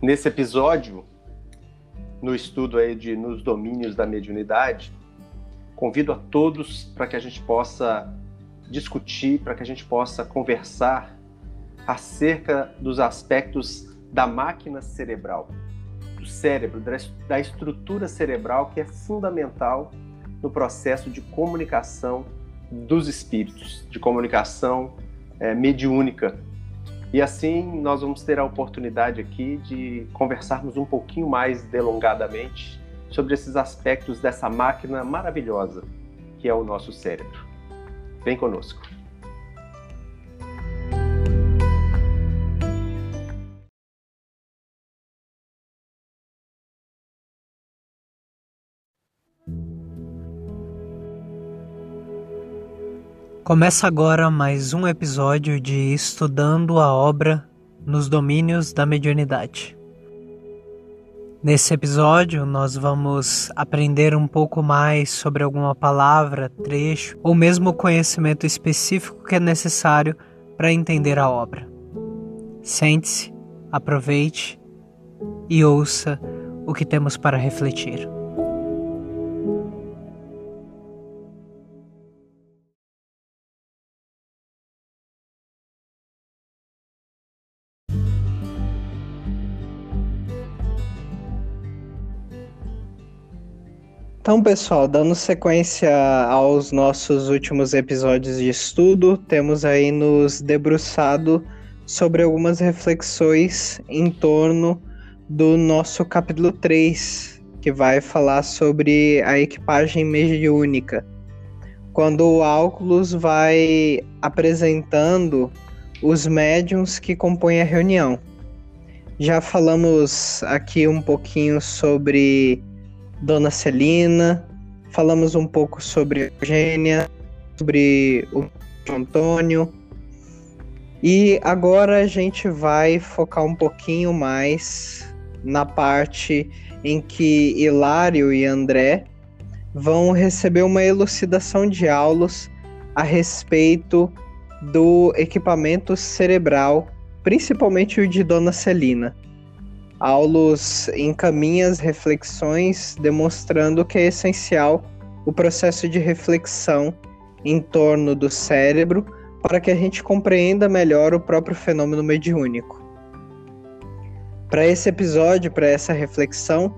Nesse episódio, no estudo aí de nos domínios da mediunidade, convido a todos para que a gente possa discutir, para que a gente possa conversar acerca dos aspectos da máquina cerebral, do cérebro, da estrutura cerebral que é fundamental no processo de comunicação dos espíritos, de comunicação é, mediúnica. E assim nós vamos ter a oportunidade aqui de conversarmos um pouquinho mais delongadamente sobre esses aspectos dessa máquina maravilhosa que é o nosso cérebro. Vem conosco. Começa agora mais um episódio de Estudando a Obra nos Domínios da Mediunidade. Nesse episódio, nós vamos aprender um pouco mais sobre alguma palavra, trecho ou mesmo conhecimento específico que é necessário para entender a obra. Sente-se, aproveite e ouça o que temos para refletir. Então, pessoal, dando sequência aos nossos últimos episódios de estudo, temos aí nos debruçado sobre algumas reflexões em torno do nosso capítulo 3, que vai falar sobre a equipagem mediúnica. Quando o Álculos vai apresentando os médiums que compõem a reunião. Já falamos aqui um pouquinho sobre Dona Celina, falamos um pouco sobre Eugênia, sobre o Antônio. E agora a gente vai focar um pouquinho mais na parte em que Hilário e André vão receber uma elucidação de aulas a respeito do equipamento cerebral, principalmente o de Dona Celina. Aulos encaminha as reflexões, demonstrando que é essencial o processo de reflexão em torno do cérebro para que a gente compreenda melhor o próprio fenômeno mediúnico. Para esse episódio, para essa reflexão,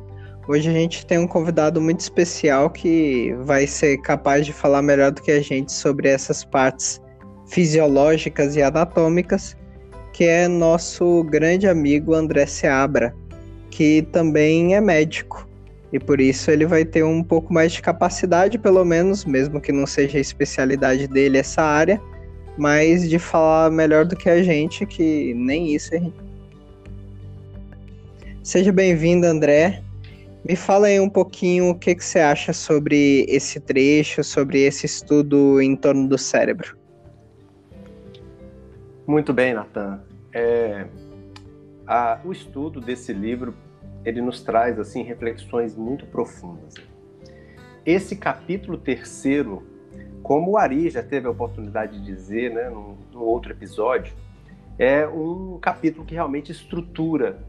hoje a gente tem um convidado muito especial que vai ser capaz de falar melhor do que a gente sobre essas partes fisiológicas e anatômicas que é nosso grande amigo André Seabra, que também é médico. E por isso ele vai ter um pouco mais de capacidade, pelo menos, mesmo que não seja a especialidade dele essa área, mas de falar melhor do que a gente, que nem isso a. Seja bem-vindo, André. Me fala aí um pouquinho o que, que você acha sobre esse trecho, sobre esse estudo em torno do cérebro. Muito bem, Natan é, a, o estudo desse livro ele nos traz assim reflexões muito profundas. Esse capítulo terceiro, como o Ari já teve a oportunidade de dizer, né, no, no outro episódio, é um capítulo que realmente estrutura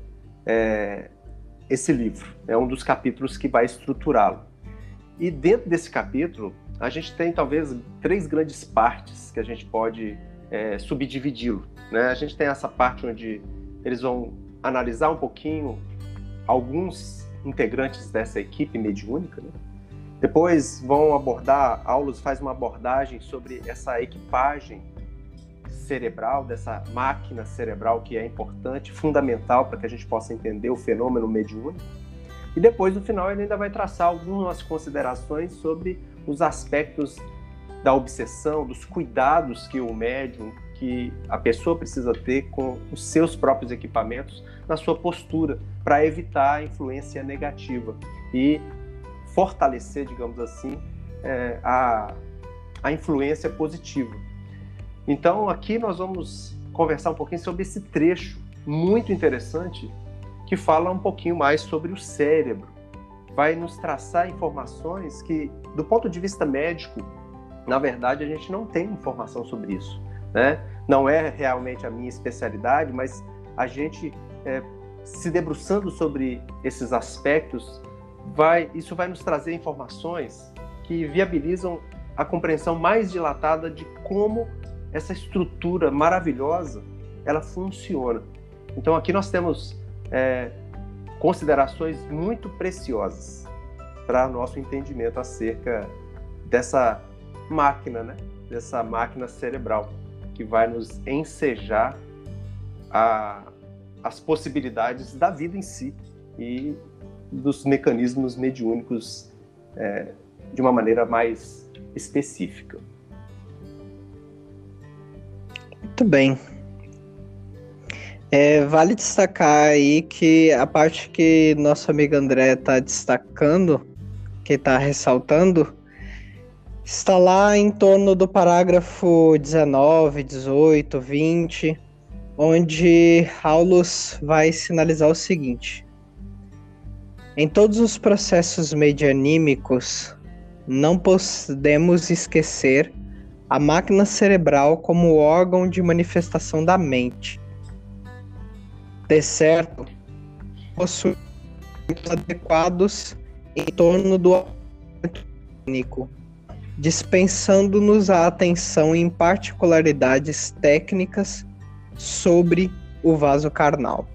é, esse livro. É um dos capítulos que vai estruturá-lo. E dentro desse capítulo, a gente tem talvez três grandes partes que a gente pode é, subdividi-lo. Né? A gente tem essa parte onde eles vão analisar um pouquinho alguns integrantes dessa equipe mediúnica. Né? Depois vão abordar, Aulus faz uma abordagem sobre essa equipagem cerebral, dessa máquina cerebral que é importante, fundamental para que a gente possa entender o fenômeno mediúnico. E depois, no final, ele ainda vai traçar algumas considerações sobre os aspectos da obsessão, dos cuidados que o médium, que a pessoa precisa ter com os seus próprios equipamentos na sua postura, para evitar a influência negativa e fortalecer, digamos assim, é, a, a influência positiva. Então, aqui nós vamos conversar um pouquinho sobre esse trecho muito interessante que fala um pouquinho mais sobre o cérebro. Vai nos traçar informações que, do ponto de vista médico, na verdade, a gente não tem informação sobre isso. Né? Não é realmente a minha especialidade, mas a gente é, se debruçando sobre esses aspectos, vai, isso vai nos trazer informações que viabilizam a compreensão mais dilatada de como essa estrutura maravilhosa ela funciona. Então aqui nós temos é, considerações muito preciosas para nosso entendimento acerca dessa máquina, né? Dessa máquina cerebral que vai nos ensejar a, as possibilidades da vida em si e dos mecanismos mediúnicos é, de uma maneira mais específica. Muito bem. É, vale destacar aí que a parte que nosso amigo André está destacando, que está ressaltando, está lá em torno do parágrafo 19, 18, 20, onde Aulus vai sinalizar o seguinte: Em todos os processos medianímicos, não podemos esquecer a máquina cerebral como órgão de manifestação da mente. De certo, possui adequados em torno do técnico, dispensando-nos a atenção em particularidades técnicas sobre o vaso carnal.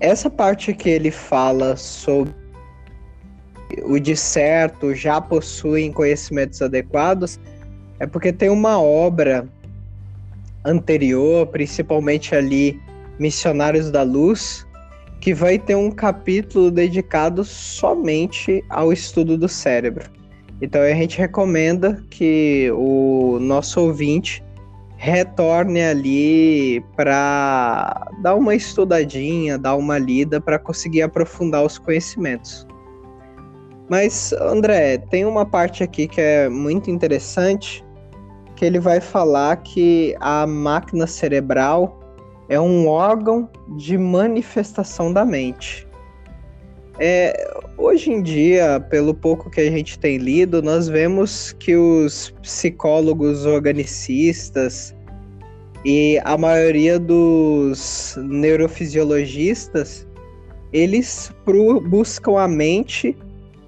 Essa parte que ele fala sobre o de certo já possuem conhecimentos adequados é porque tem uma obra anterior, principalmente ali Missionários da Luz, que vai ter um capítulo dedicado somente ao estudo do cérebro. Então a gente recomenda que o nosso ouvinte retorne ali para dar uma estudadinha, dar uma lida para conseguir aprofundar os conhecimentos. Mas André, tem uma parte aqui que é muito interessante, que ele vai falar que a máquina cerebral é um órgão de manifestação da mente. É, hoje em dia, pelo pouco que a gente tem lido, nós vemos que os psicólogos organicistas e a maioria dos neurofisiologistas eles buscam a mente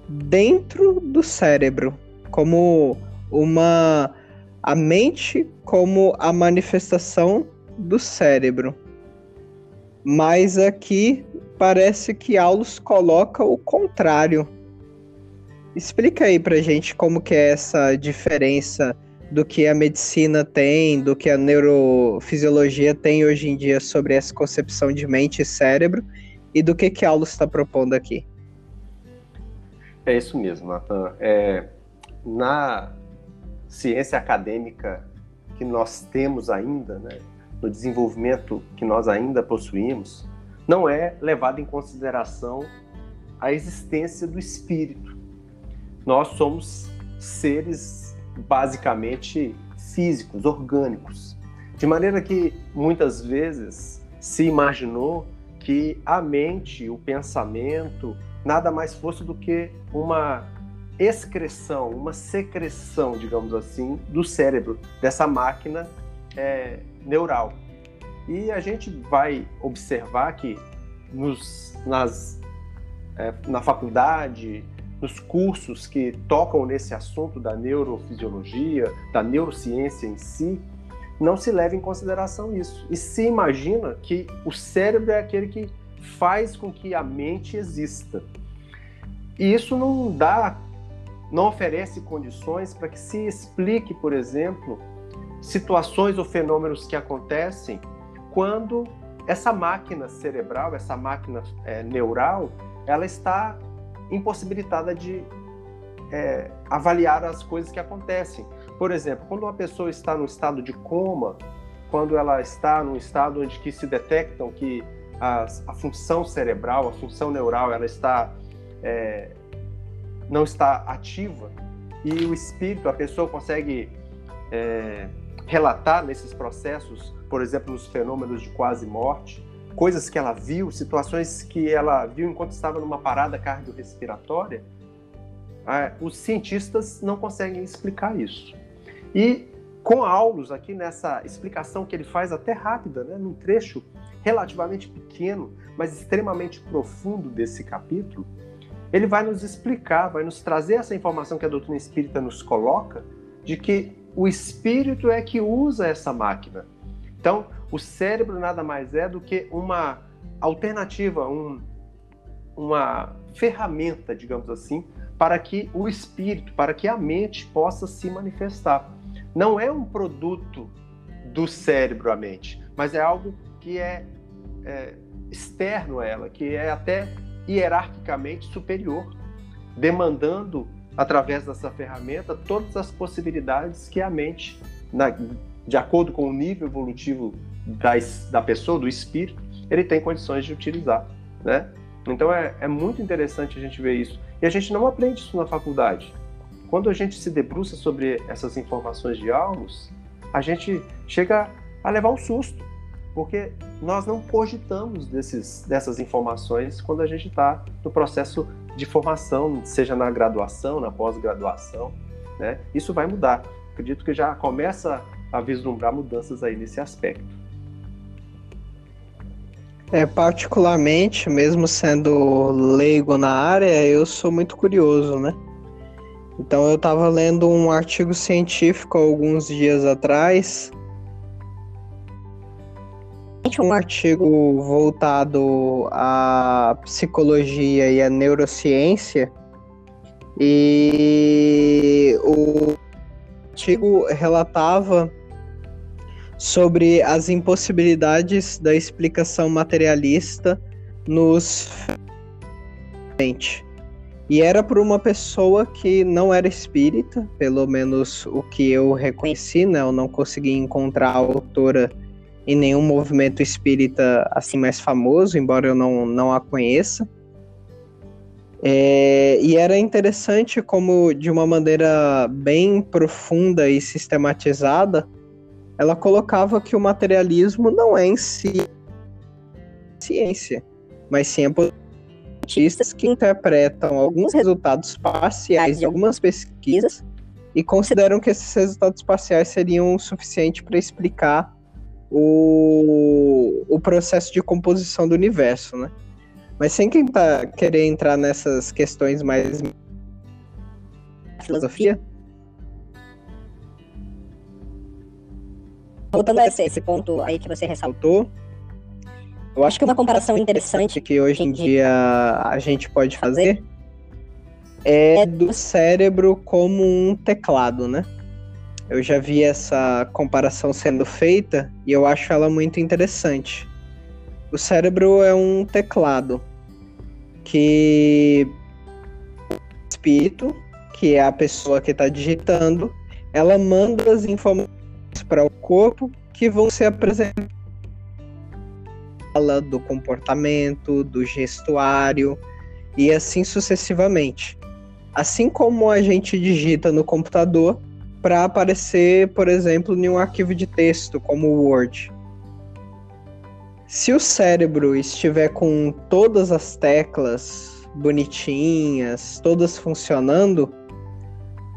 dentro do cérebro como uma a mente como a manifestação do cérebro. Mas aqui parece que Aulus coloca o contrário. Explica aí pra gente como que é essa diferença do que a medicina tem, do que a neurofisiologia tem hoje em dia sobre essa concepção de mente e cérebro e do que que Aulus está propondo aqui. É isso mesmo, Nathan. É, na ciência acadêmica que nós temos ainda, né, no desenvolvimento que nós ainda possuímos, não é levado em consideração a existência do espírito. Nós somos seres basicamente físicos, orgânicos, de maneira que muitas vezes se imaginou que a mente, o pensamento, nada mais fosse do que uma excreção, uma secreção, digamos assim, do cérebro, dessa máquina é, neural. E a gente vai observar que nos, nas, é, na faculdade, nos cursos que tocam nesse assunto da neurofisiologia, da neurociência em si, não se leva em consideração isso. E se imagina que o cérebro é aquele que faz com que a mente exista. E isso não dá, não oferece condições para que se explique, por exemplo, situações ou fenômenos que acontecem quando essa máquina cerebral, essa máquina é, neural, ela está impossibilitada de é, avaliar as coisas que acontecem. Por exemplo, quando uma pessoa está no estado de coma, quando ela está num estado onde que se detectam que a, a função cerebral, a função neural, ela está é, não está ativa e o espírito, a pessoa consegue é, relatar nesses processos, por exemplo, nos fenômenos de quase morte, coisas que ela viu, situações que ela viu enquanto estava numa parada cardiorrespiratória, é, os cientistas não conseguem explicar isso. E com Aulus aqui nessa explicação que ele faz até rápida, né, num trecho relativamente pequeno, mas extremamente profundo desse capítulo, ele vai nos explicar, vai nos trazer essa informação que a doutrina espírita nos coloca, de que o espírito é que usa essa máquina. Então, o cérebro nada mais é do que uma alternativa, um, uma ferramenta, digamos assim, para que o espírito, para que a mente possa se manifestar. Não é um produto do cérebro a mente, mas é algo que é, é externo a ela, que é até hierarquicamente superior, demandando através dessa ferramenta todas as possibilidades que a mente, na, de acordo com o nível evolutivo da, da pessoa, do espírito, ele tem condições de utilizar, né? Então é, é muito interessante a gente ver isso. E a gente não aprende isso na faculdade. Quando a gente se debruça sobre essas informações de almos, a gente chega a levar um susto, porque nós não cogitamos desses, dessas informações quando a gente está no processo de formação, seja na graduação, na pós-graduação. Né? Isso vai mudar. Acredito que já começa a vislumbrar mudanças aí nesse aspecto. É, particularmente, mesmo sendo leigo na área, eu sou muito curioso, né? Então eu estava lendo um artigo científico alguns dias atrás. Um artigo voltado à psicologia e à neurociência. E o artigo relatava sobre as impossibilidades da explicação materialista nos e era por uma pessoa que não era espírita, pelo menos o que eu reconheci, né? Eu não consegui encontrar a autora em nenhum movimento espírita assim mais famoso, embora eu não, não a conheça. É, e era interessante como, de uma maneira bem profunda e sistematizada, ela colocava que o materialismo não é em si ciência, mas sim a cientistas que interpretam alguns resultados parciais de algumas pesquisas e consideram que esses resultados parciais seriam o suficiente para explicar o, o processo de composição do universo, né? Mas sem quem tá querer entrar nessas questões mais filosofia, voltando a esse, esse ponto aí que você ressaltou, eu acho que uma comparação interessante que hoje em dia a gente pode fazer é do cérebro como um teclado, né? Eu já vi essa comparação sendo feita e eu acho ela muito interessante. O cérebro é um teclado que o espírito, que é a pessoa que está digitando, ela manda as informações para o corpo que vão ser apresentadas do comportamento, do gestuário e assim sucessivamente. Assim como a gente digita no computador para aparecer, por exemplo, em um arquivo de texto como o Word. Se o cérebro estiver com todas as teclas bonitinhas, todas funcionando,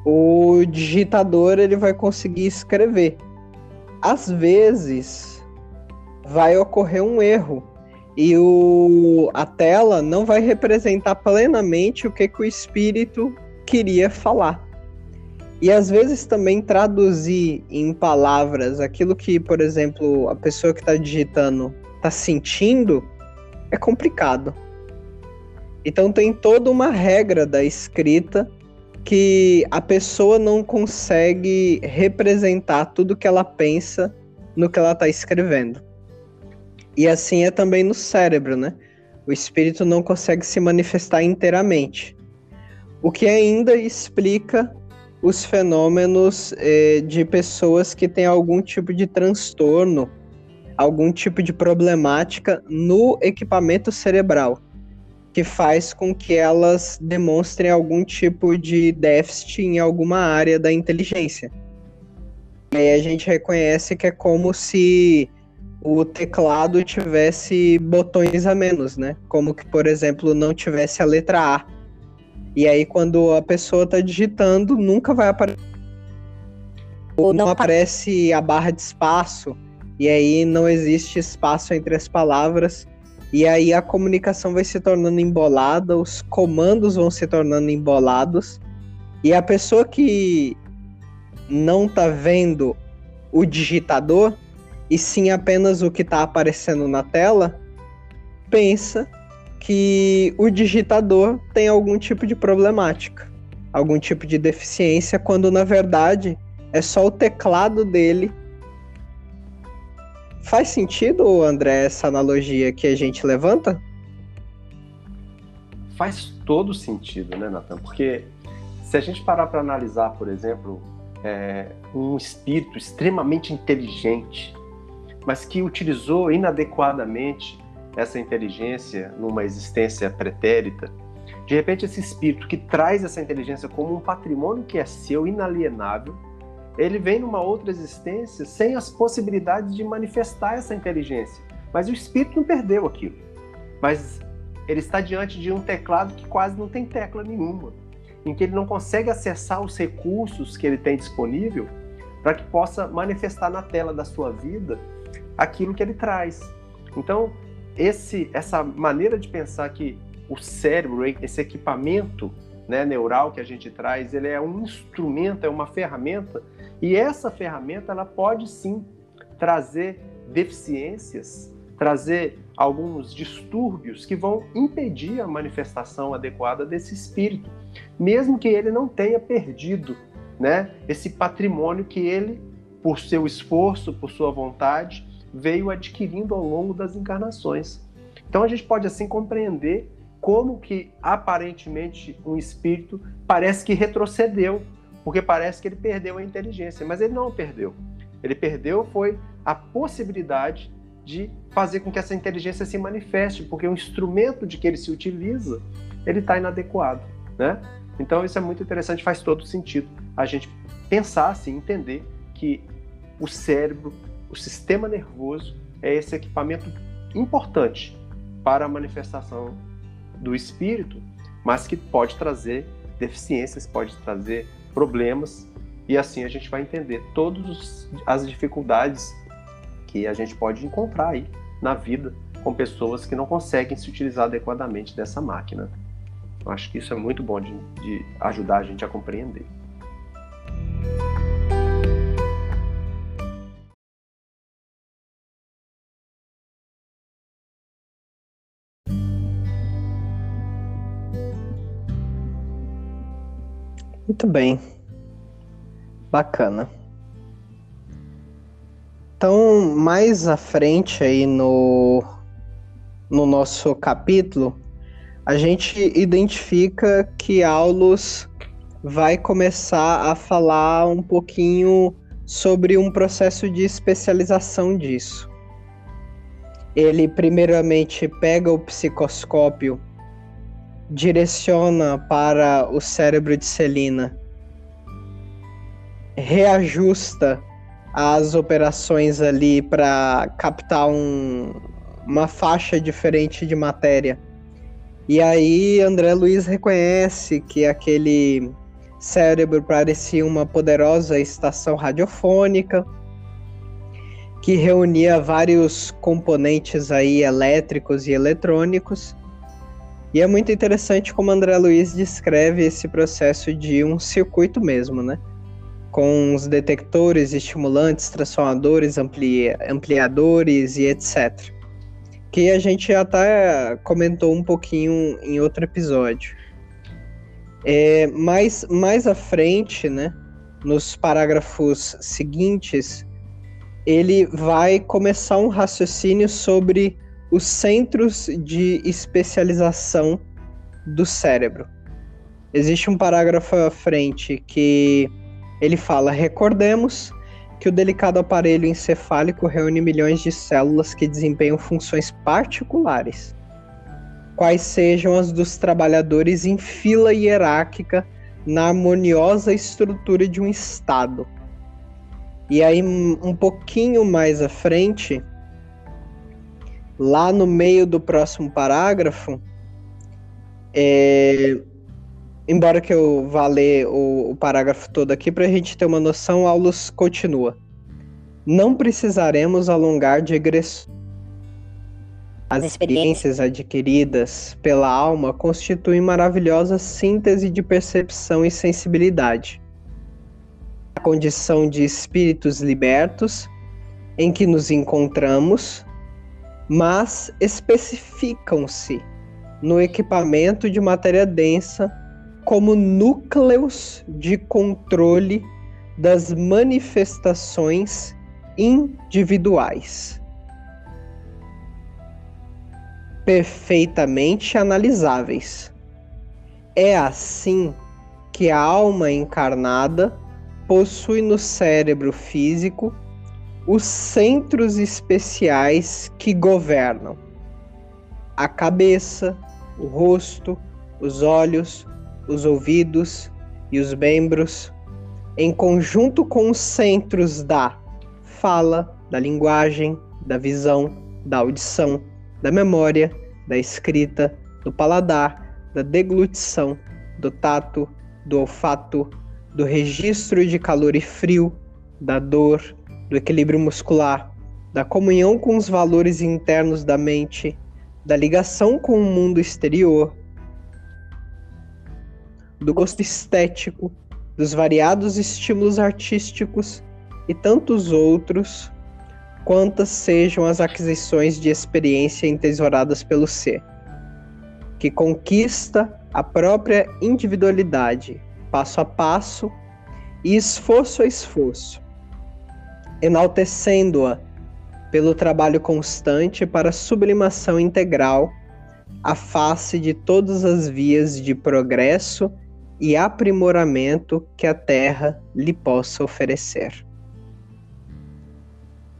o digitador ele vai conseguir escrever às vezes vai ocorrer um erro e o, a tela não vai representar plenamente o que, que o espírito queria falar. E às vezes também traduzir em palavras aquilo que, por exemplo, a pessoa que está digitando está sentindo é complicado. Então tem toda uma regra da escrita que a pessoa não consegue representar tudo que ela pensa no que ela está escrevendo. E assim é também no cérebro, né? O espírito não consegue se manifestar inteiramente. O que ainda explica os fenômenos eh, de pessoas que têm algum tipo de transtorno, algum tipo de problemática no equipamento cerebral que faz com que elas demonstrem algum tipo de déficit em alguma área da inteligência. E aí a gente reconhece que é como se o teclado tivesse botões a menos, né? Como que, por exemplo, não tivesse a letra A. E aí quando a pessoa está digitando, nunca vai aparecer ou não aparece a barra de espaço e aí não existe espaço entre as palavras, e aí a comunicação vai se tornando embolada, os comandos vão se tornando embolados, e a pessoa que não tá vendo o digitador, e sim apenas o que está aparecendo na tela, pensa que o digitador tem algum tipo de problemática, algum tipo de deficiência, quando na verdade é só o teclado dele. Faz sentido, André, essa analogia que a gente levanta? Faz todo sentido, né, Nathan? Porque se a gente parar para analisar, por exemplo, é, um espírito extremamente inteligente, mas que utilizou inadequadamente essa inteligência numa existência pretérita, de repente esse espírito que traz essa inteligência como um patrimônio que é seu, inalienável, ele vem numa outra existência sem as possibilidades de manifestar essa inteligência. Mas o espírito não perdeu aquilo. Mas ele está diante de um teclado que quase não tem tecla nenhuma, em que ele não consegue acessar os recursos que ele tem disponível para que possa manifestar na tela da sua vida aquilo que ele traz. Então, esse, essa maneira de pensar que o cérebro, esse equipamento né, neural que a gente traz, ele é um instrumento, é uma ferramenta, e essa ferramenta ela pode sim trazer deficiências, trazer alguns distúrbios que vão impedir a manifestação adequada desse espírito, mesmo que ele não tenha perdido né, esse patrimônio que ele, por seu esforço, por sua vontade, veio adquirindo ao longo das encarnações. Então a gente pode assim compreender como que aparentemente um espírito parece que retrocedeu, porque parece que ele perdeu a inteligência, mas ele não perdeu. Ele perdeu foi a possibilidade de fazer com que essa inteligência se manifeste, porque o instrumento de que ele se utiliza, ele está inadequado, né? Então isso é muito interessante, faz todo sentido a gente pensar assim, entender que o cérebro o sistema nervoso é esse equipamento importante para a manifestação do espírito, mas que pode trazer deficiências, pode trazer problemas, e assim a gente vai entender todas as dificuldades que a gente pode encontrar aí na vida com pessoas que não conseguem se utilizar adequadamente dessa máquina. Eu acho que isso é muito bom de, de ajudar a gente a compreender. Muito bem. Bacana. Então, mais à frente aí no, no nosso capítulo, a gente identifica que Aulus vai começar a falar um pouquinho sobre um processo de especialização disso. Ele primeiramente pega o psicoscópio direciona para o cérebro de Celina, reajusta as operações ali para captar um, uma faixa diferente de matéria. E aí André Luiz reconhece que aquele cérebro parecia uma poderosa estação radiofônica que reunia vários componentes aí elétricos e eletrônicos e é muito interessante como André Luiz descreve esse processo de um circuito mesmo, né? Com os detectores, estimulantes, transformadores, ampli ampliadores e etc. Que a gente até comentou um pouquinho em outro episódio. É, mais à frente, né? Nos parágrafos seguintes, ele vai começar um raciocínio sobre os centros de especialização do cérebro. Existe um parágrafo à frente que ele fala: recordemos que o delicado aparelho encefálico reúne milhões de células que desempenham funções particulares, quais sejam as dos trabalhadores em fila hierárquica na harmoniosa estrutura de um Estado. E aí, um pouquinho mais à frente, lá no meio do próximo parágrafo, é, embora que eu vá ler o, o parágrafo todo aqui para a gente ter uma noção, Aulus continua. não precisaremos alongar digressões. As experiências adquiridas pela alma constituem maravilhosa síntese de percepção e sensibilidade. A condição de espíritos libertos em que nos encontramos, mas especificam-se no equipamento de matéria densa como núcleos de controle das manifestações individuais. Perfeitamente analisáveis. É assim que a alma encarnada possui no cérebro físico os centros especiais que governam a cabeça, o rosto, os olhos, os ouvidos e os membros, em conjunto com os centros da fala, da linguagem, da visão, da audição, da memória, da escrita, do paladar, da deglutição, do tato, do olfato, do registro de calor e frio, da dor, do equilíbrio muscular, da comunhão com os valores internos da mente, da ligação com o mundo exterior, do gosto estético, dos variados estímulos artísticos e tantos outros, quantas sejam as aquisições de experiência entesouradas pelo ser, que conquista a própria individualidade, passo a passo e esforço a esforço, enaltecendo-a pelo trabalho constante para sublimação integral à face de todas as vias de progresso e aprimoramento que a Terra lhe possa oferecer.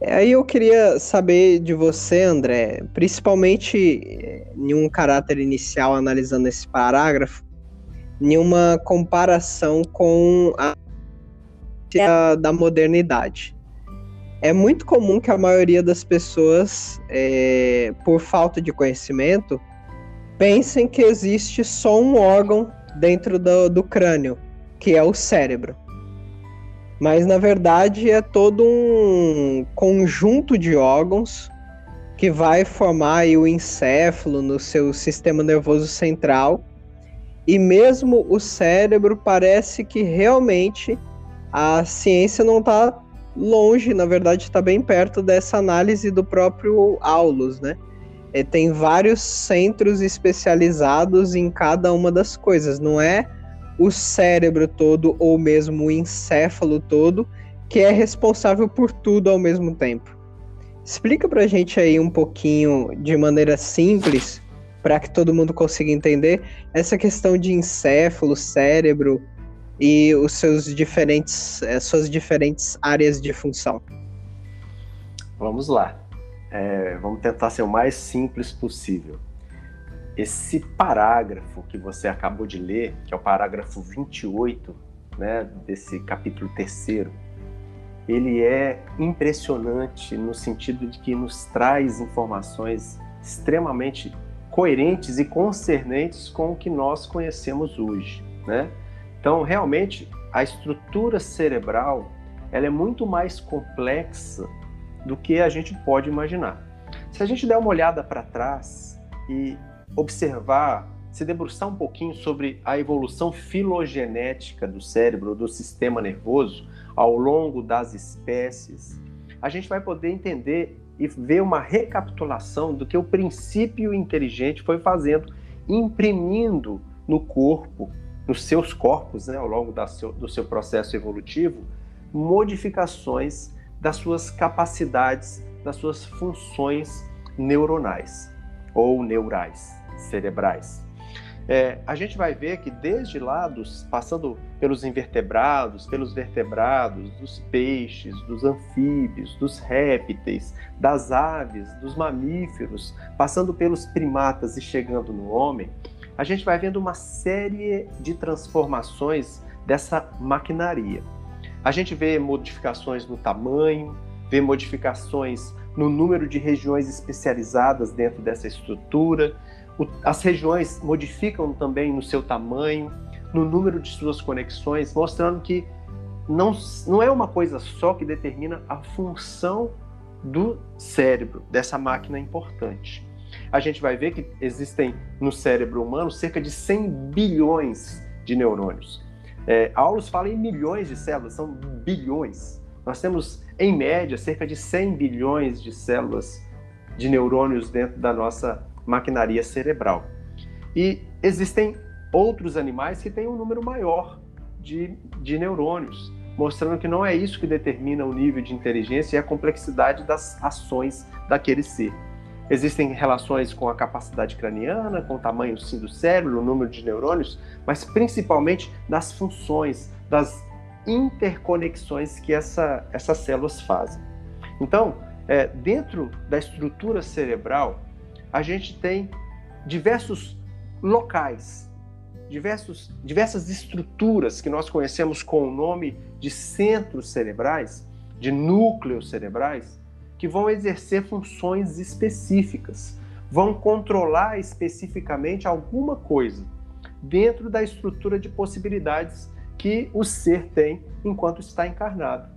Aí eu queria saber de você, André, principalmente eh, em um caráter inicial, analisando esse parágrafo, em uma comparação com a da modernidade é muito comum que a maioria das pessoas, é, por falta de conhecimento, pensem que existe só um órgão dentro do, do crânio, que é o cérebro. Mas na verdade é todo um conjunto de órgãos que vai formar o encéfalo no seu sistema nervoso central. E mesmo o cérebro parece que realmente a ciência não está longe, na verdade está bem perto dessa análise do próprio Aulus, né? E tem vários centros especializados em cada uma das coisas, não é o cérebro todo ou mesmo o encéfalo todo que é responsável por tudo ao mesmo tempo. Explica pra gente aí um pouquinho de maneira simples, para que todo mundo consiga entender essa questão de encéfalo, cérebro, e os seus diferentes, eh, suas diferentes áreas de função. Vamos lá. É, vamos tentar ser o mais simples possível. Esse parágrafo que você acabou de ler, que é o parágrafo 28, né, desse capítulo terceiro, ele é impressionante no sentido de que nos traz informações extremamente coerentes e concernentes com o que nós conhecemos hoje, né? Então, realmente, a estrutura cerebral ela é muito mais complexa do que a gente pode imaginar. Se a gente der uma olhada para trás e observar, se debruçar um pouquinho sobre a evolução filogenética do cérebro, do sistema nervoso, ao longo das espécies, a gente vai poder entender e ver uma recapitulação do que o princípio inteligente foi fazendo, imprimindo no corpo nos seus corpos, né, ao longo seu, do seu processo evolutivo, modificações das suas capacidades, das suas funções neuronais ou neurais, cerebrais. É, a gente vai ver que desde lá, dos, passando pelos invertebrados, pelos vertebrados, dos peixes, dos anfíbios, dos répteis, das aves, dos mamíferos, passando pelos primatas e chegando no homem, a gente vai vendo uma série de transformações dessa maquinaria. A gente vê modificações no tamanho, vê modificações no número de regiões especializadas dentro dessa estrutura. As regiões modificam também no seu tamanho, no número de suas conexões, mostrando que não, não é uma coisa só que determina a função do cérebro, dessa máquina importante. A gente vai ver que existem no cérebro humano cerca de 100 bilhões de neurônios. É, Aulus fala em milhões de células, são bilhões. Nós temos, em média, cerca de 100 bilhões de células de neurônios dentro da nossa maquinaria cerebral. E existem outros animais que têm um número maior de, de neurônios, mostrando que não é isso que determina o nível de inteligência e a complexidade das ações daquele ser. Existem relações com a capacidade craniana, com o tamanho sim do cérebro, o número de neurônios, mas principalmente das funções, das interconexões que essa, essas células fazem. Então, é, dentro da estrutura cerebral, a gente tem diversos locais, diversos, diversas estruturas que nós conhecemos com o nome de centros cerebrais, de núcleos cerebrais, que vão exercer funções específicas, vão controlar especificamente alguma coisa dentro da estrutura de possibilidades que o ser tem enquanto está encarnado.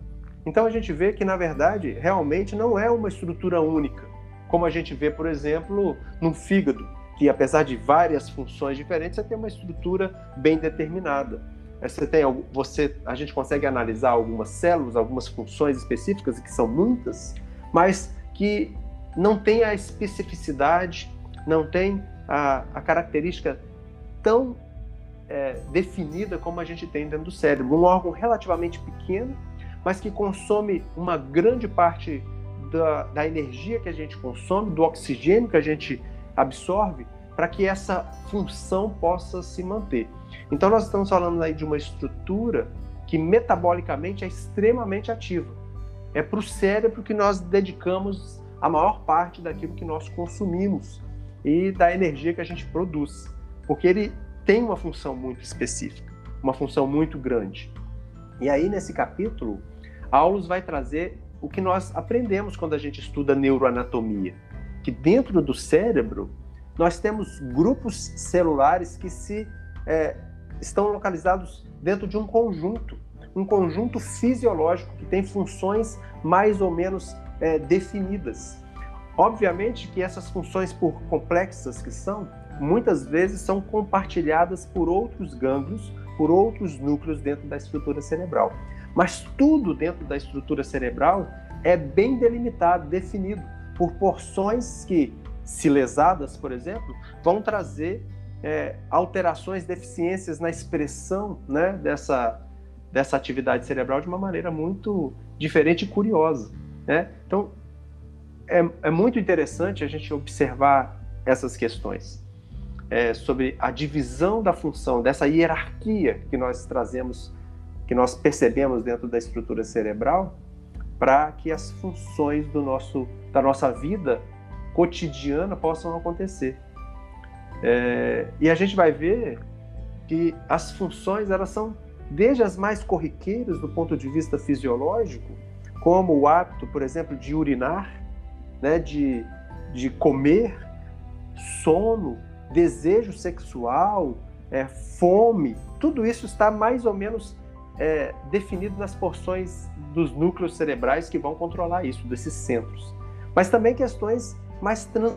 Então a gente vê que, na verdade, realmente não é uma estrutura única, como a gente vê, por exemplo, no fígado, que apesar de várias funções diferentes, você tem uma estrutura bem determinada. Você tem, você, a gente consegue analisar algumas células, algumas funções específicas, que são muitas, mas que não tem a especificidade, não tem a, a característica tão é, definida como a gente tem dentro do cérebro. Um órgão relativamente pequeno, mas que consome uma grande parte da, da energia que a gente consome, do oxigênio que a gente absorve, para que essa função possa se manter. Então, nós estamos falando aí de uma estrutura que metabolicamente é extremamente ativa é para o cérebro que nós dedicamos a maior parte daquilo que nós consumimos e da energia que a gente produz, porque ele tem uma função muito específica, uma função muito grande. E aí, nesse capítulo, Aulus vai trazer o que nós aprendemos quando a gente estuda neuroanatomia, que dentro do cérebro nós temos grupos celulares que se é, estão localizados dentro de um conjunto um conjunto fisiológico que tem funções mais ou menos é, definidas. Obviamente que essas funções, por complexas que são, muitas vezes são compartilhadas por outros gânglios, por outros núcleos dentro da estrutura cerebral. Mas tudo dentro da estrutura cerebral é bem delimitado, definido por porções que, se lesadas, por exemplo, vão trazer é, alterações, deficiências na expressão né, dessa, dessa atividade cerebral de uma maneira muito diferente e curiosa. Né? Então, é, é muito interessante a gente observar essas questões é, sobre a divisão da função, dessa hierarquia que nós trazemos, que nós percebemos dentro da estrutura cerebral, para que as funções do nosso, da nossa vida cotidiana possam acontecer. É, e a gente vai ver que as funções elas são desde as mais corriqueiras do ponto de vista fisiológico, como o hábito, por exemplo, de urinar, né, de, de comer, sono, desejo sexual, é, fome, tudo isso está mais ou menos é, definido nas porções dos núcleos cerebrais que vão controlar isso, desses centros. Mas também questões mais trans...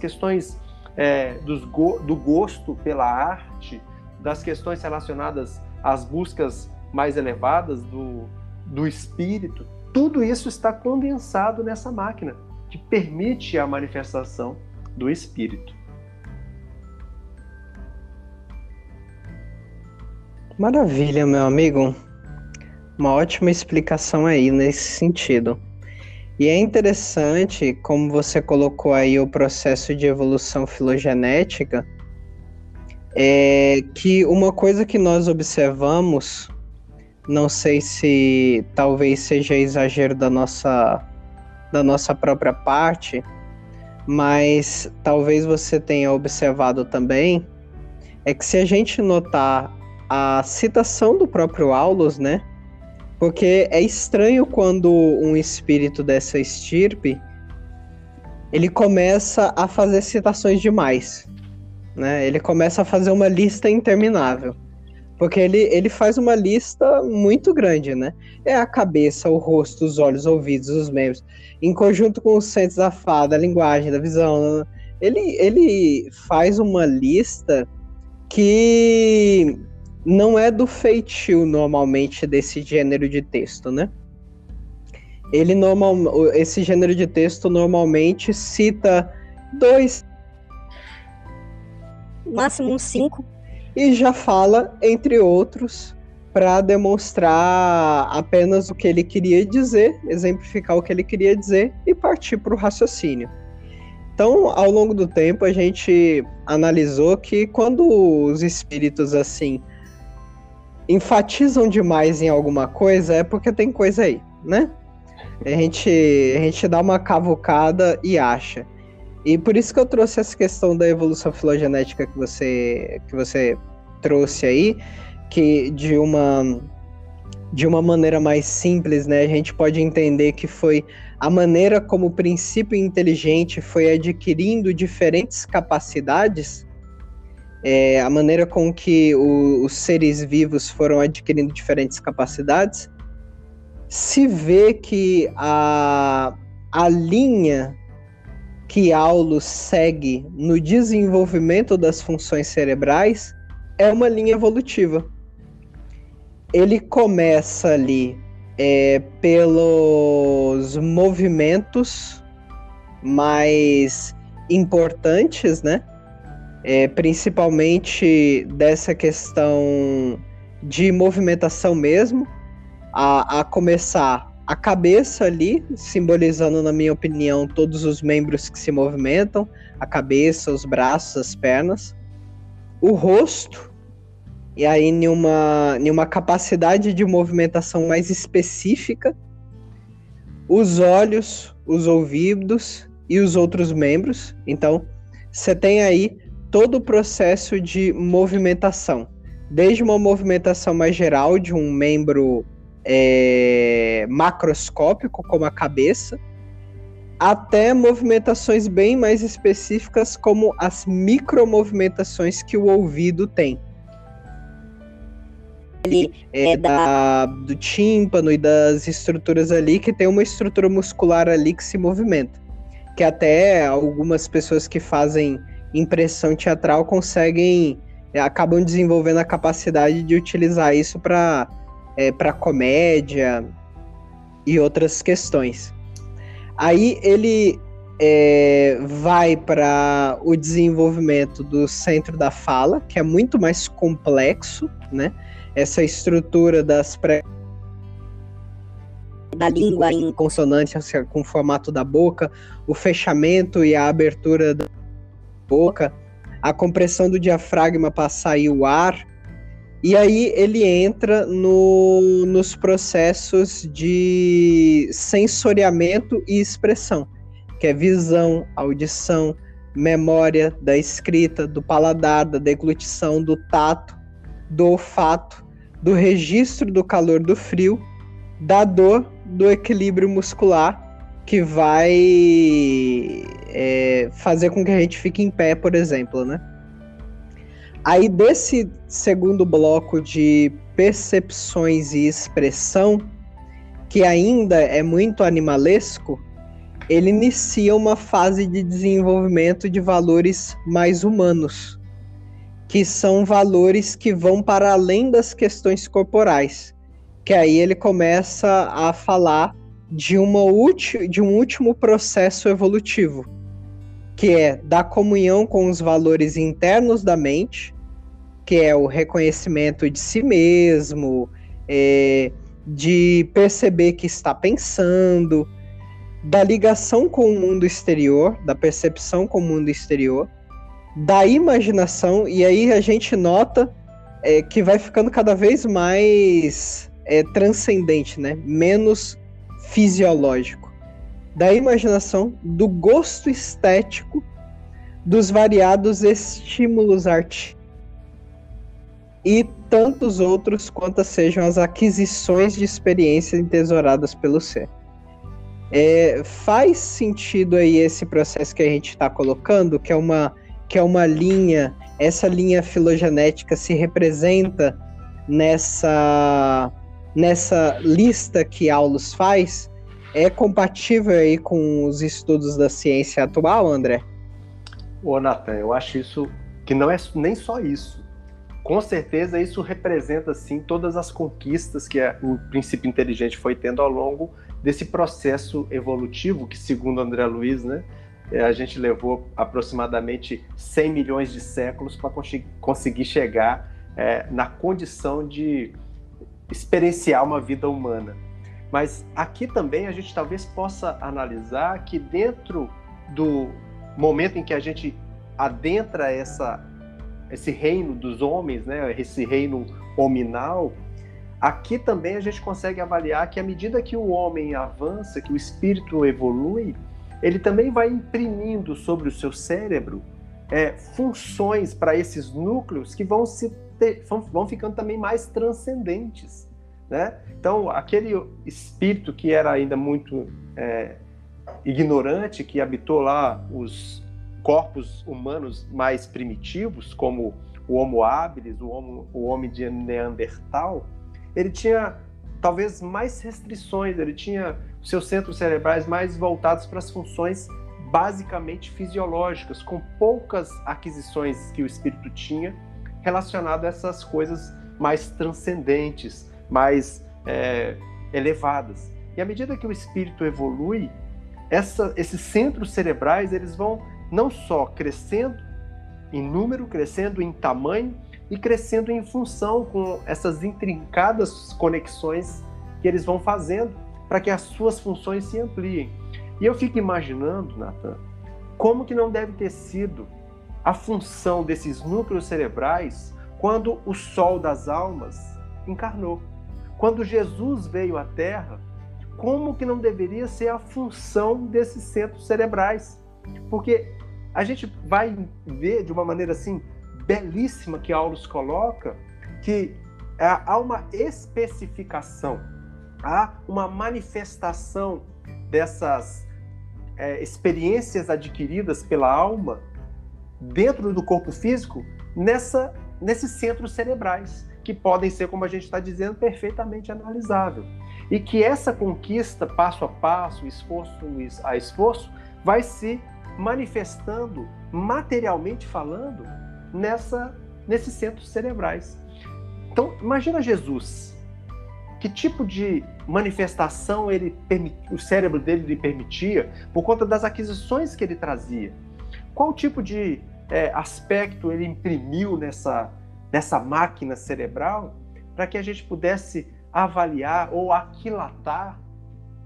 questões é, dos go... do gosto pela arte, das questões relacionadas as buscas mais elevadas do, do espírito, tudo isso está condensado nessa máquina que permite a manifestação do espírito. Maravilha, meu amigo. Uma ótima explicação aí nesse sentido. E é interessante como você colocou aí o processo de evolução filogenética é que uma coisa que nós observamos, não sei se talvez seja exagero da nossa, da nossa própria parte, mas talvez você tenha observado também, é que se a gente notar a citação do próprio Aulus, né? Porque é estranho quando um espírito dessa estirpe ele começa a fazer citações demais né? Ele começa a fazer uma lista interminável. Porque ele, ele faz uma lista muito grande, né? É a cabeça, o rosto, os olhos, os ouvidos, os membros. Em conjunto com os centros da fada, a linguagem, da visão. Ele, ele faz uma lista que não é do feitio normalmente desse gênero de texto, né? Ele normal, esse gênero de texto normalmente cita dois, máximo uns cinco e já fala, entre outros, para demonstrar apenas o que ele queria dizer, exemplificar o que ele queria dizer e partir para o raciocínio. Então, ao longo do tempo, a gente analisou que quando os espíritos assim enfatizam demais em alguma coisa, é porque tem coisa aí, né? A gente, a gente dá uma cavucada e acha. E por isso que eu trouxe essa questão da evolução filogenética que você, que você trouxe aí, que de uma de uma maneira mais simples, né, a gente pode entender que foi a maneira como o princípio inteligente foi adquirindo diferentes capacidades, é, a maneira com que o, os seres vivos foram adquirindo diferentes capacidades, se vê que a, a linha que Aulus segue no desenvolvimento das funções cerebrais é uma linha evolutiva. Ele começa ali é, pelos movimentos mais importantes, né? É, principalmente dessa questão de movimentação mesmo, a, a começar a cabeça ali, simbolizando, na minha opinião, todos os membros que se movimentam, a cabeça, os braços, as pernas, o rosto, e aí em uma, em uma capacidade de movimentação mais específica, os olhos, os ouvidos e os outros membros. Então, você tem aí todo o processo de movimentação, desde uma movimentação mais geral de um membro é, macroscópico, como a cabeça, até movimentações bem mais específicas, como as micromovimentações que o ouvido tem. Ele é da, do tímpano e das estruturas ali, que tem uma estrutura muscular ali que se movimenta. Que até algumas pessoas que fazem impressão teatral conseguem, acabam desenvolvendo a capacidade de utilizar isso para é, para comédia e outras questões. Aí ele é, vai para o desenvolvimento do centro da fala, que é muito mais complexo, né? Essa estrutura das pré da língua em consonância com o formato da boca, o fechamento e a abertura da boca, a compressão do diafragma para sair o ar, e aí ele entra no, nos processos de sensoriamento e expressão, que é visão, audição, memória da escrita, do paladar, da deglutição, do tato, do olfato, do registro do calor do frio, da dor, do equilíbrio muscular, que vai é, fazer com que a gente fique em pé, por exemplo, né? Aí desse segundo bloco de percepções e expressão, que ainda é muito animalesco, ele inicia uma fase de desenvolvimento de valores mais humanos, que são valores que vão para além das questões corporais. Que aí ele começa a falar de, uma de um último processo evolutivo, que é da comunhão com os valores internos da mente, que é o reconhecimento de si mesmo, é, de perceber que está pensando, da ligação com o mundo exterior, da percepção com o mundo exterior, da imaginação, e aí a gente nota é, que vai ficando cada vez mais é, transcendente, né? menos fisiológico da imaginação, do gosto estético, dos variados estímulos artísticos e tantos outros quantas sejam as aquisições de experiência entesouradas pelo ser. É, faz sentido aí esse processo que a gente está colocando, que é uma que é uma linha, essa linha filogenética se representa nessa, nessa lista que Aulus faz é compatível aí com os estudos da ciência atual, André? Ô, Natan, eu acho isso que não é nem só isso. Com certeza isso representa sim todas as conquistas que o princípio inteligente foi tendo ao longo desse processo evolutivo que, segundo André Luiz, né, é, a gente levou aproximadamente 100 milhões de séculos para conseguir chegar é, na condição de experienciar uma vida humana. Mas aqui também a gente talvez possa analisar que dentro do momento em que a gente adentra essa, esse reino dos homens, né, esse reino hominal, aqui também a gente consegue avaliar que à medida que o homem avança, que o espírito evolui, ele também vai imprimindo sobre o seu cérebro é, funções para esses núcleos que vão se ter, vão, ficando também mais transcendentes, né? Então aquele espírito que era ainda muito é, ignorante, que habitou lá os corpos humanos mais primitivos, como o Homo habilis, o, homo, o homem de Neandertal, ele tinha talvez mais restrições, ele tinha seus centros cerebrais mais voltados para as funções basicamente fisiológicas, com poucas aquisições que o espírito tinha relacionado a essas coisas mais transcendentes, mais é, elevadas. E à medida que o espírito evolui, essa, esses centros cerebrais eles vão não só crescendo em número, crescendo em tamanho e crescendo em função com essas intrincadas conexões que eles vão fazendo para que as suas funções se ampliem. E eu fico imaginando, Nathan, como que não deve ter sido a função desses núcleos cerebrais quando o sol das almas encarnou. Quando Jesus veio à Terra, como que não deveria ser a função desses centros cerebrais? Porque a gente vai ver de uma maneira assim belíssima que Aulus coloca que há uma especificação há uma manifestação dessas é, experiências adquiridas pela alma dentro do corpo físico nessa, nesses centros cerebrais, que podem ser, como a gente está dizendo, perfeitamente analisável. E que essa conquista, passo a passo, esforço a esforço, vai se manifestando, materialmente falando, nessa, nesses centros cerebrais. Então, imagina Jesus, que tipo de manifestação ele o cérebro dele lhe permitia por conta das aquisições que ele trazia. Qual tipo de é, aspecto ele imprimiu nessa, nessa máquina cerebral para que a gente pudesse avaliar ou aquilatar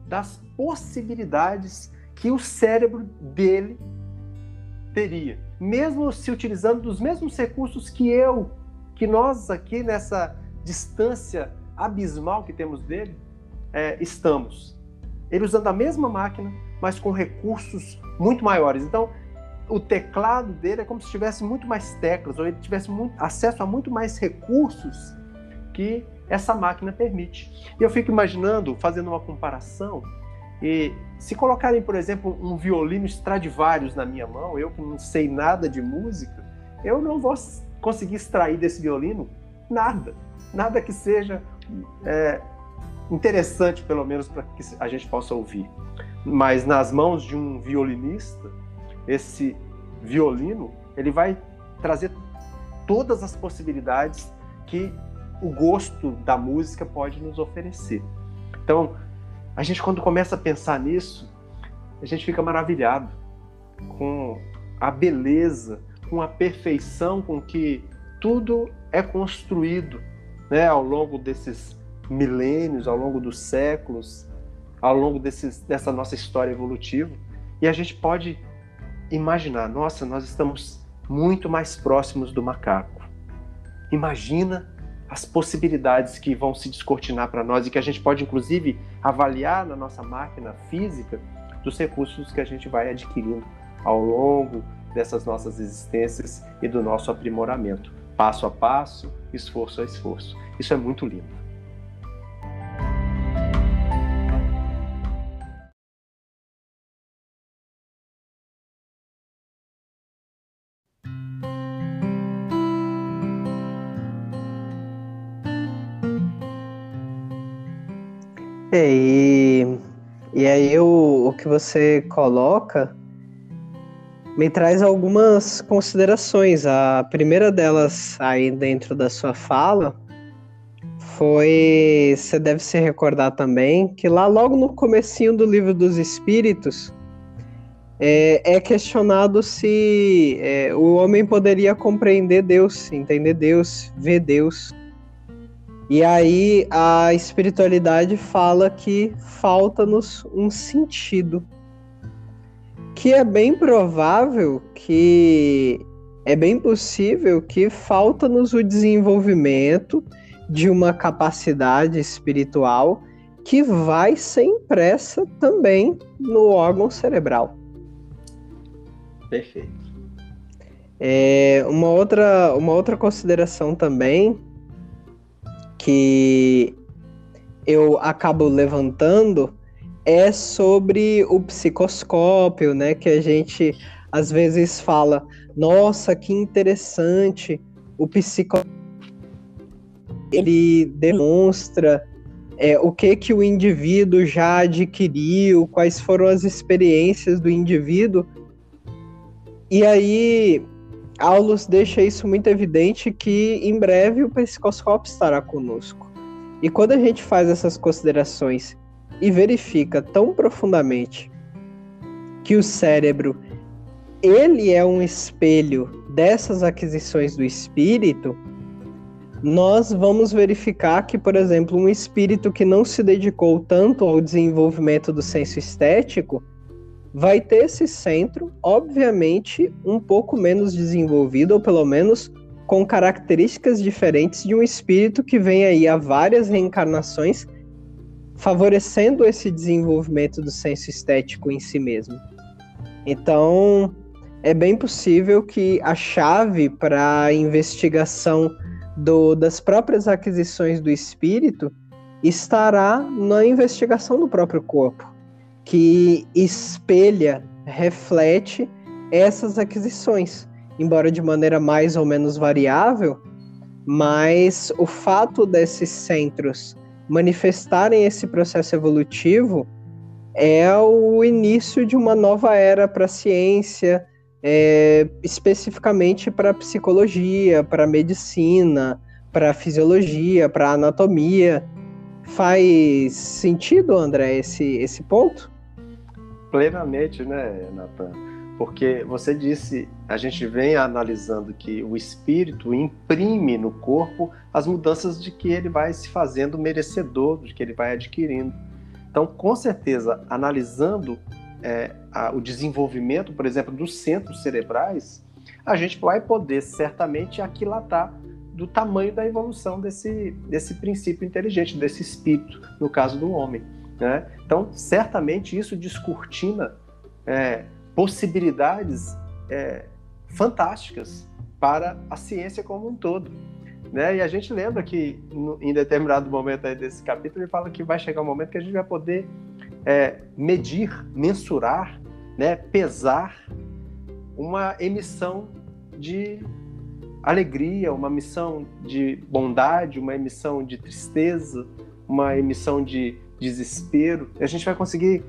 das possibilidades que o cérebro dele teria, mesmo se utilizando dos mesmos recursos que eu, que nós aqui nessa distância abismal que temos dele, é, estamos. Ele usando a mesma máquina, mas com recursos muito maiores. Então, o teclado dele é como se tivesse muito mais teclas, ou ele tivesse muito, acesso a muito mais recursos que essa máquina permite. E eu fico imaginando, fazendo uma comparação, e se colocarem, por exemplo, um violino Stradivarius na minha mão, eu que não sei nada de música, eu não vou conseguir extrair desse violino nada. Nada que seja é, interessante, pelo menos, para que a gente possa ouvir. Mas nas mãos de um violinista, esse violino, ele vai trazer todas as possibilidades que o gosto da música pode nos oferecer. Então, a gente quando começa a pensar nisso, a gente fica maravilhado com a beleza, com a perfeição com que tudo é construído né, ao longo desses milênios, ao longo dos séculos, ao longo desses, dessa nossa história evolutiva. E a gente pode imaginar, nossa, nós estamos muito mais próximos do macaco. Imagina as possibilidades que vão se descortinar para nós e que a gente pode, inclusive, avaliar na nossa máquina física dos recursos que a gente vai adquirindo ao longo dessas nossas existências e do nosso aprimoramento, passo a passo, esforço a esforço. Isso é muito lindo. É, e, e aí o, o que você coloca me traz algumas considerações. A primeira delas aí dentro da sua fala foi, você deve se recordar também, que lá logo no comecinho do livro dos Espíritos é, é questionado se é, o homem poderia compreender Deus, entender Deus, ver Deus. E aí a espiritualidade fala que falta-nos um sentido que é bem provável que é bem possível que falta-nos o desenvolvimento de uma capacidade espiritual que vai ser impressa também no órgão cerebral. Perfeito. É, uma, outra, uma outra consideração também que eu acabo levantando é sobre o psicoscópio, né? Que a gente às vezes fala, nossa, que interessante, o psicoscópio ele demonstra é, o que que o indivíduo já adquiriu, quais foram as experiências do indivíduo. E aí, Aulus deixa isso muito evidente que em breve o psicoscópio estará conosco. E quando a gente faz essas considerações e verifica tão profundamente que o cérebro ele é um espelho dessas aquisições do espírito, nós vamos verificar que, por exemplo, um espírito que não se dedicou tanto ao desenvolvimento do senso estético vai ter esse centro, obviamente, um pouco menos desenvolvido, ou pelo menos com características diferentes de um espírito que vem aí há várias reencarnações favorecendo esse desenvolvimento do senso estético em si mesmo. Então, é bem possível que a chave para a investigação do, das próprias aquisições do espírito estará na investigação do próprio corpo, que espelha, reflete essas aquisições, embora de maneira mais ou menos variável, mas o fato desses centros manifestarem esse processo evolutivo é o início de uma nova era para a ciência, é, especificamente para a psicologia, para a medicina, para a fisiologia, para a anatomia. Faz sentido, André, esse, esse ponto? Plenamente, né, Natan? Porque você disse, a gente vem analisando que o espírito imprime no corpo as mudanças de que ele vai se fazendo merecedor, de que ele vai adquirindo. Então, com certeza, analisando é, a, o desenvolvimento, por exemplo, dos centros cerebrais, a gente vai poder certamente aquilatar do tamanho da evolução desse, desse princípio inteligente, desse espírito, no caso do homem. Né? Então, certamente isso descortina é, possibilidades é, fantásticas para a ciência como um todo. Né? E a gente lembra que em determinado momento desse capítulo ele fala que vai chegar um momento que a gente vai poder é, medir, mensurar, né, pesar uma emissão de alegria, uma emissão de bondade, uma emissão de tristeza, uma emissão de desespero. A gente vai conseguir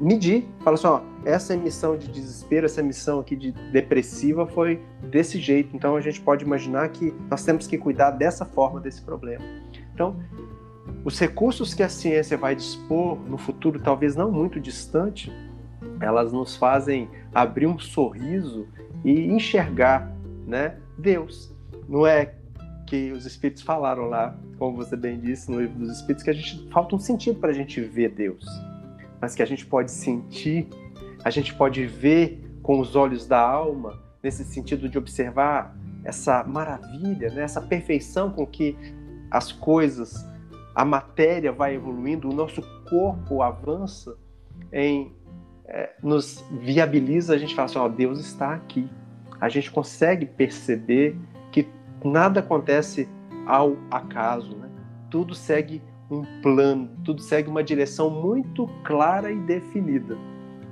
medir, fala assim, ó, essa emissão de desespero, essa emissão aqui de depressiva foi desse jeito. Então a gente pode imaginar que nós temos que cuidar dessa forma desse problema. Então, os recursos que a ciência vai dispor no futuro, talvez não muito distante, elas nos fazem abrir um sorriso e enxergar, né, Deus. Não é que os espíritos falaram lá, como você bem disse no livro dos espíritos, que a gente falta um sentido para a gente ver Deus mas que a gente pode sentir, a gente pode ver com os olhos da alma, nesse sentido de observar essa maravilha, né? essa perfeição com que as coisas, a matéria vai evoluindo, o nosso corpo avança em é, nos viabiliza, a gente fala assim, ó, Deus está aqui. A gente consegue perceber nada acontece ao acaso, né? Tudo segue um plano, tudo segue uma direção muito clara e definida.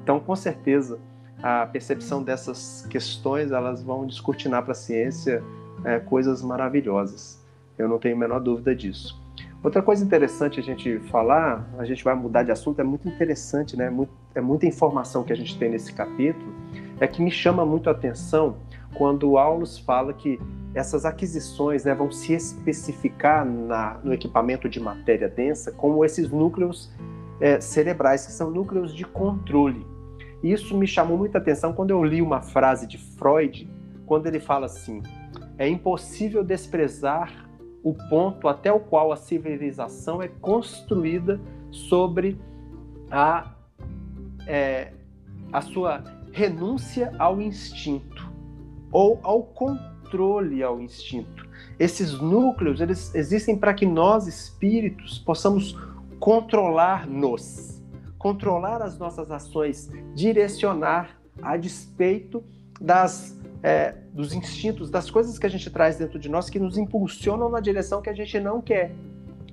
Então, com certeza, a percepção dessas questões elas vão descortinar para a ciência é, coisas maravilhosas. Eu não tenho a menor dúvida disso. Outra coisa interessante a gente falar, a gente vai mudar de assunto, é muito interessante, né? É muita informação que a gente tem nesse capítulo, é que me chama muito a atenção quando Aulus fala que essas aquisições né, vão se especificar na, no equipamento de matéria densa como esses núcleos é, cerebrais, que são núcleos de controle. Isso me chamou muita atenção quando eu li uma frase de Freud, quando ele fala assim: é impossível desprezar o ponto até o qual a civilização é construída sobre a, é, a sua renúncia ao instinto ou ao controle ao instinto. Esses núcleos, eles existem para que nós espíritos possamos controlar-nos, controlar as nossas ações, direcionar a despeito das é, dos instintos, das coisas que a gente traz dentro de nós que nos impulsionam na direção que a gente não quer.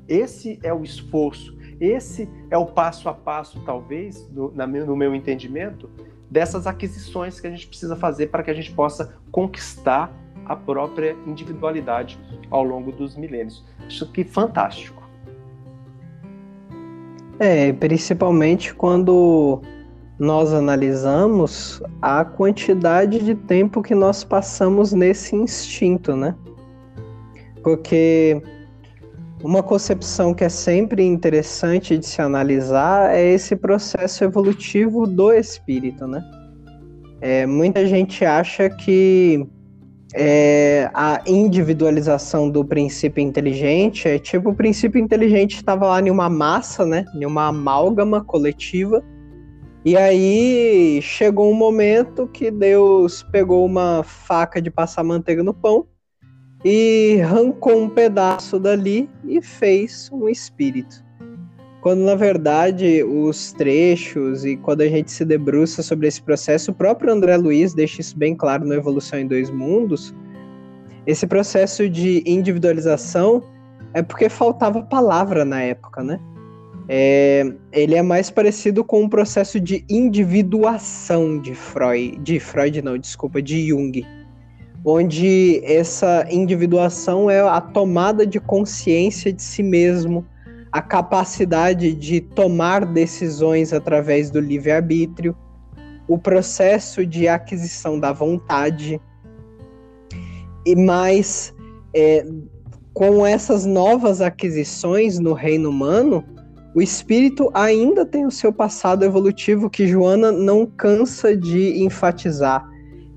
Esse é o esforço, esse é o passo a passo, talvez, na, no meu entendimento, dessas aquisições que a gente precisa fazer para que a gente possa conquistar a própria individualidade ao longo dos milênios. Isso que fantástico. É, principalmente quando nós analisamos a quantidade de tempo que nós passamos nesse instinto, né? Porque uma concepção que é sempre interessante de se analisar é esse processo evolutivo do espírito, né? É, muita gente acha que é, a individualização do princípio inteligente é tipo o princípio inteligente estava lá em uma massa, né? Em uma amálgama coletiva e aí chegou um momento que Deus pegou uma faca de passar manteiga no pão e arrancou um pedaço dali e fez um espírito. Quando na verdade os trechos e quando a gente se debruça sobre esse processo, o próprio André Luiz deixa isso bem claro no Evolução em Dois Mundos. Esse processo de individualização é porque faltava palavra na época, né? É, ele é mais parecido com um processo de individuação de Freud, de Freud não, desculpa, de Jung, onde essa individuação é a tomada de consciência de si mesmo, a capacidade de tomar decisões através do livre-arbítrio, o processo de aquisição da vontade, e mais é, com essas novas aquisições no reino humano, o espírito ainda tem o seu passado evolutivo que Joana não cansa de enfatizar.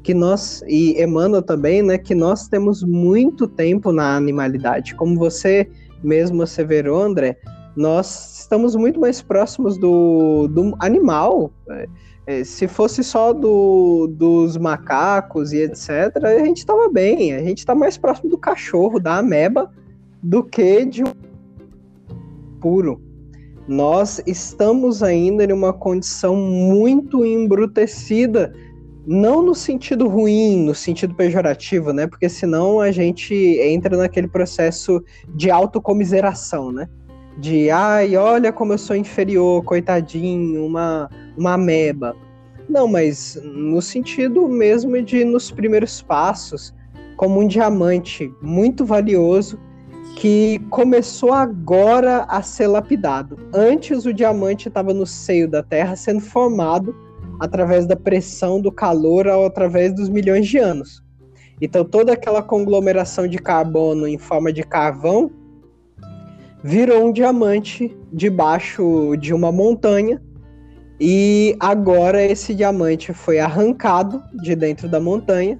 Que nós, e Emmanuel também, né, que nós temos muito tempo na animalidade. Como você mesmo asseverou, André, nós estamos muito mais próximos do, do animal. É, é se fosse só do, dos macacos e etc., a gente estava bem. A gente está mais próximo do cachorro, da ameba, do que de um puro nós estamos ainda em uma condição muito embrutecida, não no sentido ruim, no sentido pejorativo, né? Porque senão a gente entra naquele processo de autocomiseração, né? De, ai, olha como eu sou inferior, coitadinho, uma, uma ameba. Não, mas no sentido mesmo de nos primeiros passos, como um diamante muito valioso que começou agora a ser lapidado. Antes o diamante estava no seio da Terra sendo formado através da pressão do calor ou através dos milhões de anos. Então toda aquela conglomeração de carbono em forma de carvão virou um diamante debaixo de uma montanha e agora esse diamante foi arrancado de dentro da montanha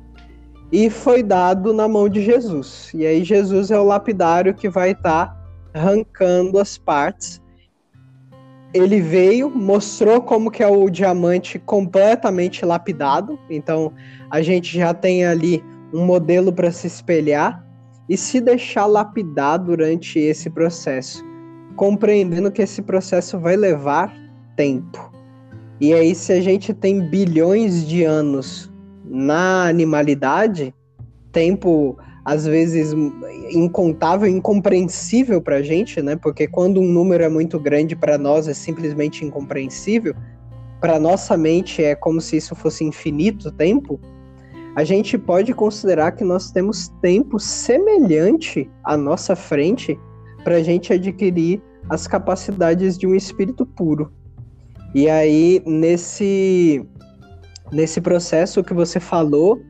e foi dado na mão de Jesus. E aí Jesus é o lapidário que vai estar tá arrancando as partes. Ele veio, mostrou como que é o diamante completamente lapidado. Então a gente já tem ali um modelo para se espelhar e se deixar lapidar durante esse processo, compreendendo que esse processo vai levar tempo. E aí se a gente tem bilhões de anos na animalidade, tempo às vezes incontável, incompreensível para a gente, né? Porque quando um número é muito grande para nós é simplesmente incompreensível, para nossa mente é como se isso fosse infinito tempo. A gente pode considerar que nós temos tempo semelhante à nossa frente para a gente adquirir as capacidades de um espírito puro. E aí, nesse, nesse processo que você falou,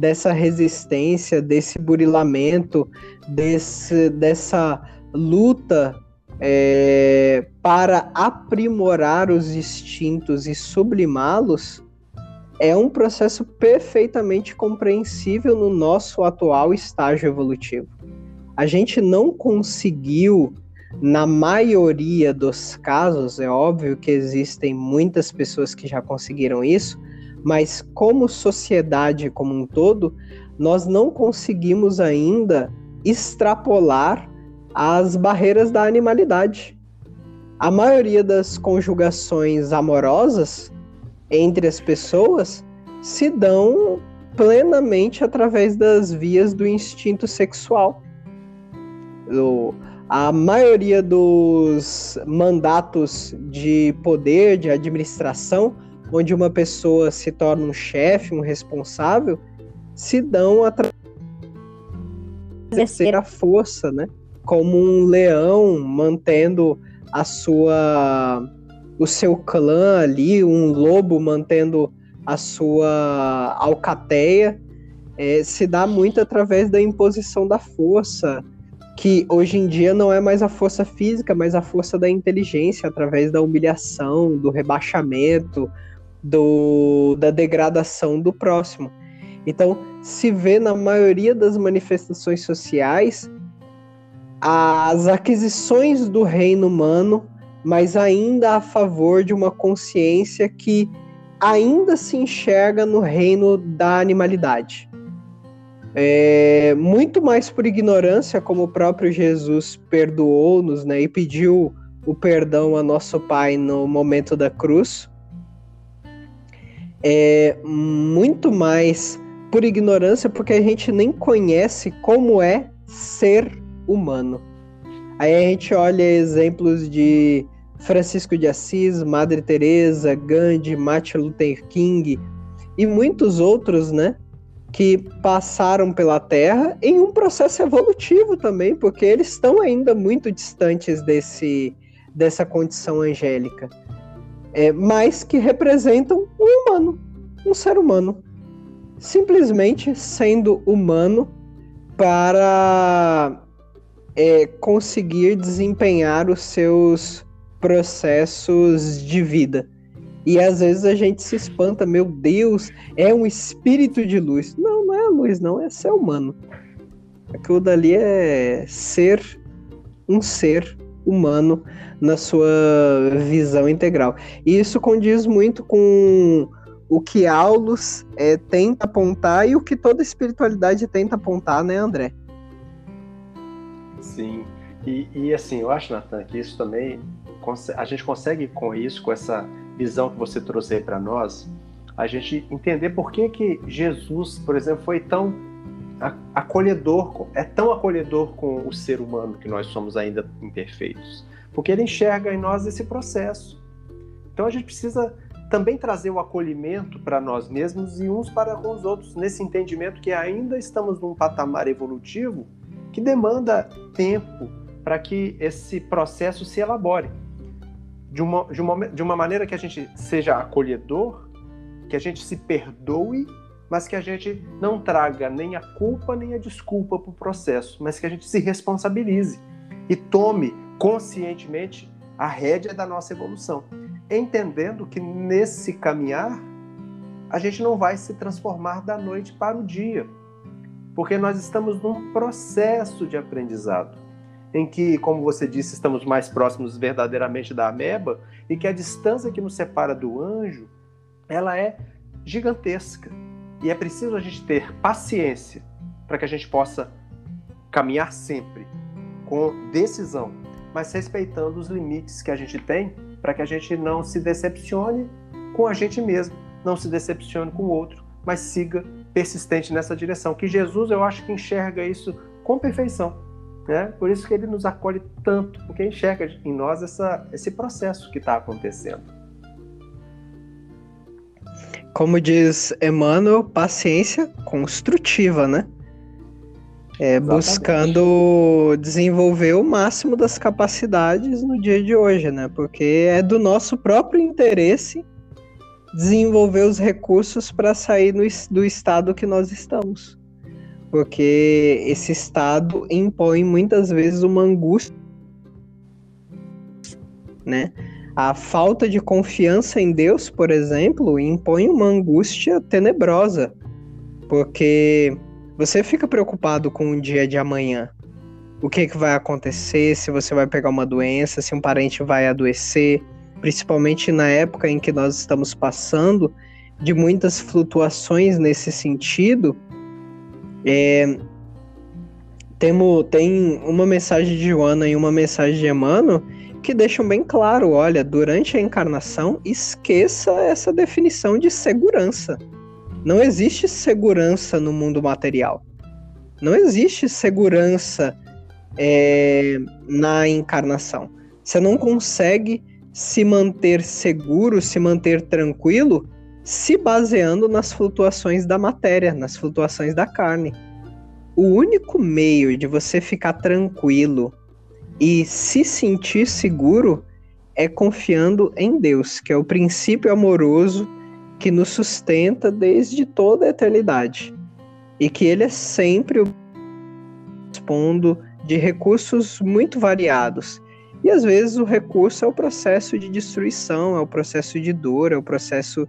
dessa resistência, desse burilamento, desse, dessa luta é, para aprimorar os instintos e sublimá-los, é um processo perfeitamente compreensível no nosso atual estágio evolutivo. A gente não conseguiu, na maioria dos casos, é óbvio que existem muitas pessoas que já conseguiram isso, mas como sociedade como um todo, nós não conseguimos ainda extrapolar as barreiras da animalidade. A maioria das conjugações amorosas entre as pessoas se dão plenamente através das vias do instinto sexual. O, a maioria dos mandatos de poder, de administração, onde uma pessoa se torna um chefe, um responsável, se dão através da força, né? Como um leão mantendo a sua o seu clã ali, um lobo mantendo a sua alcateia, é, se dá muito através da imposição da força, que hoje em dia não é mais a força física, mas a força da inteligência, através da humilhação, do rebaixamento, do, da degradação do próximo. Então, se vê na maioria das manifestações sociais as aquisições do reino humano, mas ainda a favor de uma consciência que ainda se enxerga no reino da animalidade. É, muito mais por ignorância, como o próprio Jesus perdoou-nos né, e pediu o perdão a nosso Pai no momento da cruz, é muito mais por ignorância, porque a gente nem conhece como é ser humano. Aí a gente olha exemplos de Francisco de Assis, Madre Teresa, Gandhi, Martin Luther King e muitos outros, né, que passaram pela Terra em um processo evolutivo também, porque eles estão ainda muito distantes desse dessa condição angélica é, mas que representam um humano, um ser humano. Simplesmente sendo humano para é, conseguir desempenhar os seus processos de vida. E às vezes a gente se espanta, meu Deus, é um espírito de luz. Não, não é luz, não, é ser humano. Aquilo dali é ser um ser humano na sua visão integral. E isso condiz muito com o que Aulus é, tenta apontar e o que toda espiritualidade tenta apontar, né, André? Sim. E, e assim, eu acho, Natan, que isso também a gente consegue com isso, com essa visão que você trouxe aí para nós, a gente entender por que que Jesus, por exemplo, foi tão acolhedor, é tão acolhedor com o ser humano que nós somos ainda imperfeitos porque ele enxerga em nós esse processo. Então a gente precisa também trazer o acolhimento para nós mesmos e uns para com os outros, nesse entendimento que ainda estamos num patamar evolutivo que demanda tempo para que esse processo se elabore. De uma, de, uma, de uma maneira que a gente seja acolhedor, que a gente se perdoe, mas que a gente não traga nem a culpa nem a desculpa para o processo, mas que a gente se responsabilize e tome conscientemente a rédea da nossa evolução, entendendo que nesse caminhar a gente não vai se transformar da noite para o dia, porque nós estamos num processo de aprendizado, em que, como você disse, estamos mais próximos verdadeiramente da ameba e que a distância que nos separa do anjo, ela é gigantesca. E é preciso a gente ter paciência para que a gente possa caminhar sempre com decisão mas respeitando os limites que a gente tem para que a gente não se decepcione com a gente mesmo, não se decepcione com o outro, mas siga persistente nessa direção. Que Jesus, eu acho que enxerga isso com perfeição. Né? Por isso que ele nos acolhe tanto, porque enxerga em nós essa, esse processo que está acontecendo. Como diz Emmanuel, paciência construtiva, né? É, buscando desenvolver o máximo das capacidades no dia de hoje, né? Porque é do nosso próprio interesse desenvolver os recursos para sair no, do estado que nós estamos. Porque esse estado impõe muitas vezes uma angústia, né? A falta de confiança em Deus, por exemplo, impõe uma angústia tenebrosa, porque você fica preocupado com o dia de amanhã. O que, que vai acontecer, se você vai pegar uma doença, se um parente vai adoecer, principalmente na época em que nós estamos passando, de muitas flutuações nesse sentido. É, temo, tem uma mensagem de Joana e uma mensagem de Emmanuel que deixam bem claro: olha, durante a encarnação, esqueça essa definição de segurança. Não existe segurança no mundo material. Não existe segurança é, na encarnação. Você não consegue se manter seguro, se manter tranquilo, se baseando nas flutuações da matéria, nas flutuações da carne. O único meio de você ficar tranquilo e se sentir seguro é confiando em Deus, que é o princípio amoroso que nos sustenta desde toda a eternidade. E que ele é sempre respondo de recursos muito variados. E às vezes o recurso é o processo de destruição, é o processo de dor, é o processo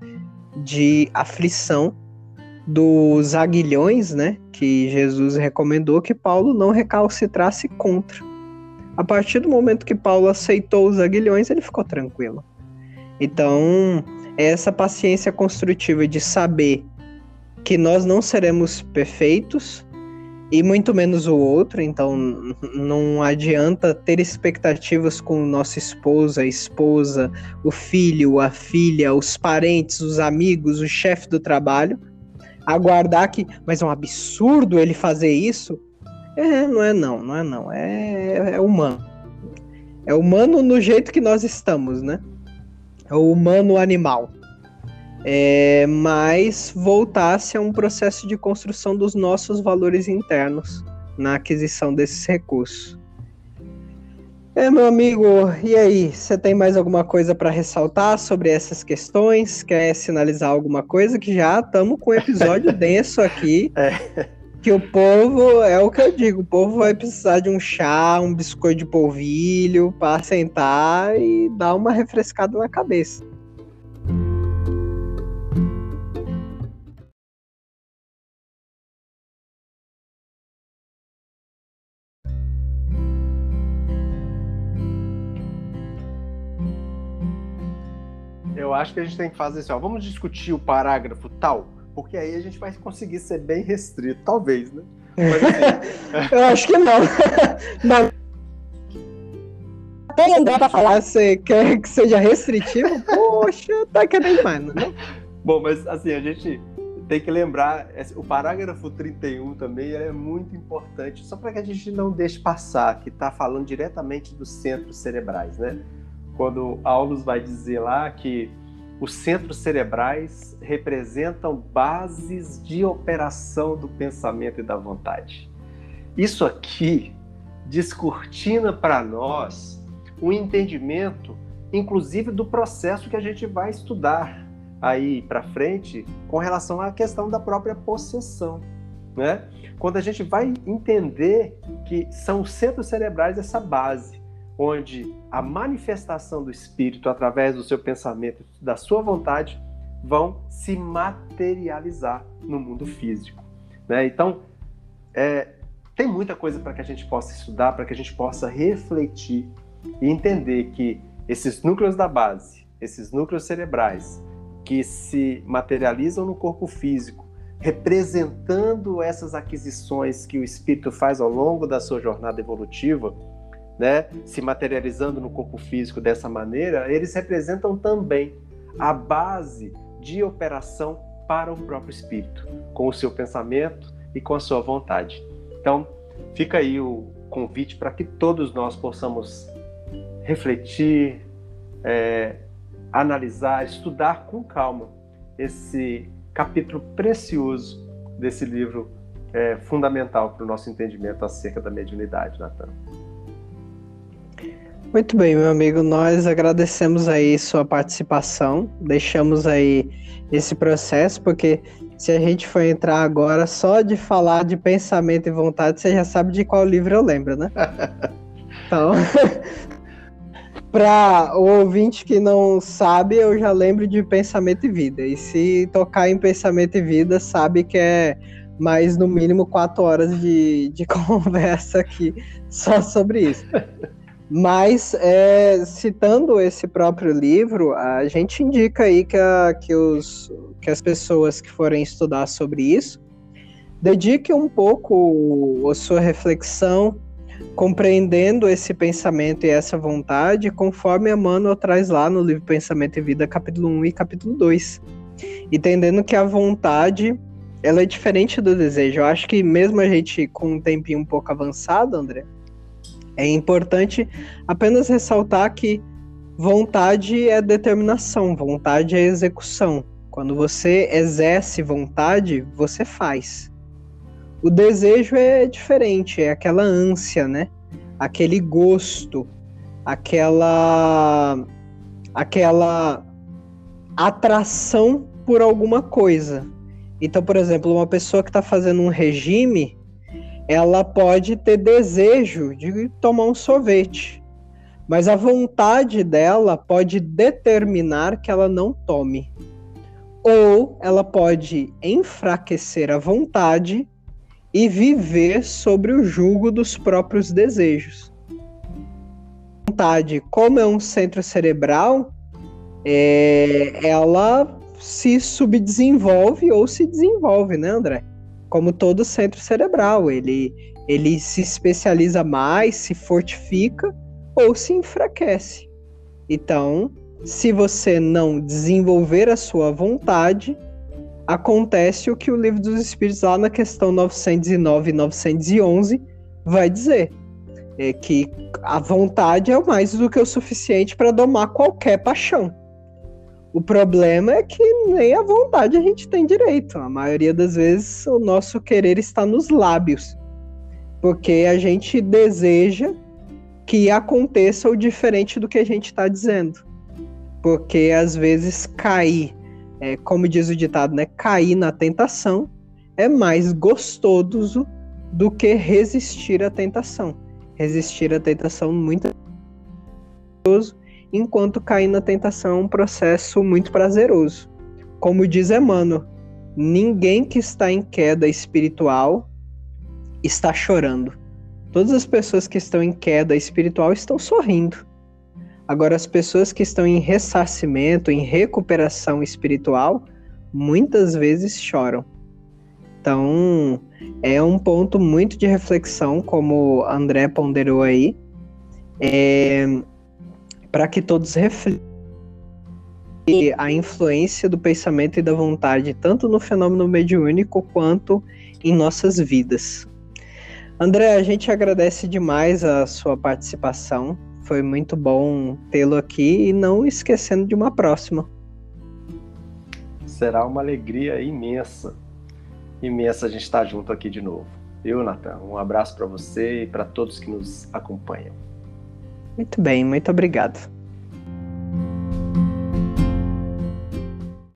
de aflição dos aguilhões, né, que Jesus recomendou que Paulo não recalcitrasse contra. A partir do momento que Paulo aceitou os aguilhões, ele ficou tranquilo. Então, essa paciência construtiva de saber que nós não seremos perfeitos e muito menos o outro, então não adianta ter expectativas com nossa esposa, a esposa, o filho, a filha, os parentes, os amigos, o chefe do trabalho, aguardar que, mas é um absurdo ele fazer isso. É, não é não, não é não, é, é humano. É humano no jeito que nós estamos, né? É o humano animal. É, mas voltasse a um processo de construção dos nossos valores internos na aquisição desses recursos. É, meu amigo, e aí? Você tem mais alguma coisa para ressaltar sobre essas questões? Quer sinalizar alguma coisa? Que já estamos com um episódio denso aqui. É. Que o povo, é o que eu digo, o povo vai precisar de um chá, um biscoito de polvilho para sentar e dar uma refrescada na cabeça. Eu acho que a gente tem que fazer assim, ó, vamos discutir o parágrafo tal porque aí a gente vai conseguir ser bem restrito, talvez, né? Mas, assim... Eu acho que não. Mas... Tem André pra falar, você quer que seja restritivo? Poxa, tá querendo mais, não? Bom, mas assim, a gente tem que lembrar, o parágrafo 31 também é muito importante, só para que a gente não deixe passar, que está falando diretamente dos centros cerebrais, né? Quando Aulus vai dizer lá que os centros cerebrais representam bases de operação do pensamento e da vontade. Isso aqui descortina para nós um entendimento, inclusive do processo que a gente vai estudar aí para frente com relação à questão da própria possessão, né? Quando a gente vai entender que são os centros cerebrais essa base onde a manifestação do espírito através do seu pensamento, da sua vontade, vão se materializar no mundo físico. Né? Então, é, tem muita coisa para que a gente possa estudar, para que a gente possa refletir e entender que esses núcleos da base, esses núcleos cerebrais, que se materializam no corpo físico, representando essas aquisições que o espírito faz ao longo da sua jornada evolutiva, né, se materializando no corpo físico dessa maneira, eles representam também a base de operação para o próprio espírito, com o seu pensamento e com a sua vontade. Então, fica aí o convite para que todos nós possamos refletir, é, analisar, estudar com calma esse capítulo precioso desse livro é, fundamental para o nosso entendimento acerca da mediunidade, Natan. Muito bem, meu amigo, nós agradecemos aí sua participação, deixamos aí esse processo, porque se a gente for entrar agora só de falar de pensamento e vontade, você já sabe de qual livro eu lembro, né? Então, para o ouvinte que não sabe, eu já lembro de pensamento e vida. E se tocar em pensamento e vida, sabe que é mais no mínimo quatro horas de, de conversa aqui só sobre isso. Mas, é, citando esse próprio livro, a gente indica aí que, a, que, os, que as pessoas que forem estudar sobre isso dediquem um pouco a sua reflexão, compreendendo esse pensamento e essa vontade, conforme Emmanuel traz lá no livro Pensamento e Vida, capítulo 1 e capítulo 2. Entendendo que a vontade ela é diferente do desejo. Eu acho que mesmo a gente com um tempinho um pouco avançado, André, é importante apenas ressaltar que vontade é determinação, vontade é execução. Quando você exerce vontade, você faz. O desejo é diferente, é aquela ânsia, né? Aquele gosto, aquela aquela atração por alguma coisa. Então, por exemplo, uma pessoa que está fazendo um regime, ela pode ter desejo de tomar um sorvete, mas a vontade dela pode determinar que ela não tome. Ou ela pode enfraquecer a vontade e viver sobre o jugo dos próprios desejos. A vontade, como é um centro cerebral, é, ela se subdesenvolve ou se desenvolve, né, André? Como todo centro cerebral, ele, ele se especializa mais, se fortifica ou se enfraquece. Então, se você não desenvolver a sua vontade, acontece o que o livro dos Espíritos, lá na questão 909 e 911, vai dizer: é que a vontade é mais do que o suficiente para domar qualquer paixão. O problema é que nem a vontade a gente tem direito. A maioria das vezes o nosso querer está nos lábios. Porque a gente deseja que aconteça o diferente do que a gente está dizendo. Porque às vezes cair, é, como diz o ditado, né? Cair na tentação é mais gostoso do que resistir à tentação. Resistir à tentação muito gostoso enquanto cair na tentação é um processo muito prazeroso. Como diz Emmanuel, ninguém que está em queda espiritual está chorando. Todas as pessoas que estão em queda espiritual estão sorrindo. Agora, as pessoas que estão em ressarcimento, em recuperação espiritual, muitas vezes choram. Então, é um ponto muito de reflexão, como André ponderou aí. É, para que todos reflitam a influência do pensamento e da vontade, tanto no fenômeno mediúnico quanto em nossas vidas. André, a gente agradece demais a sua participação. Foi muito bom tê-lo aqui e não esquecendo de uma próxima. Será uma alegria imensa, imensa a gente estar junto aqui de novo. Eu, Natan, um abraço para você e para todos que nos acompanham. Muito bem, muito obrigado.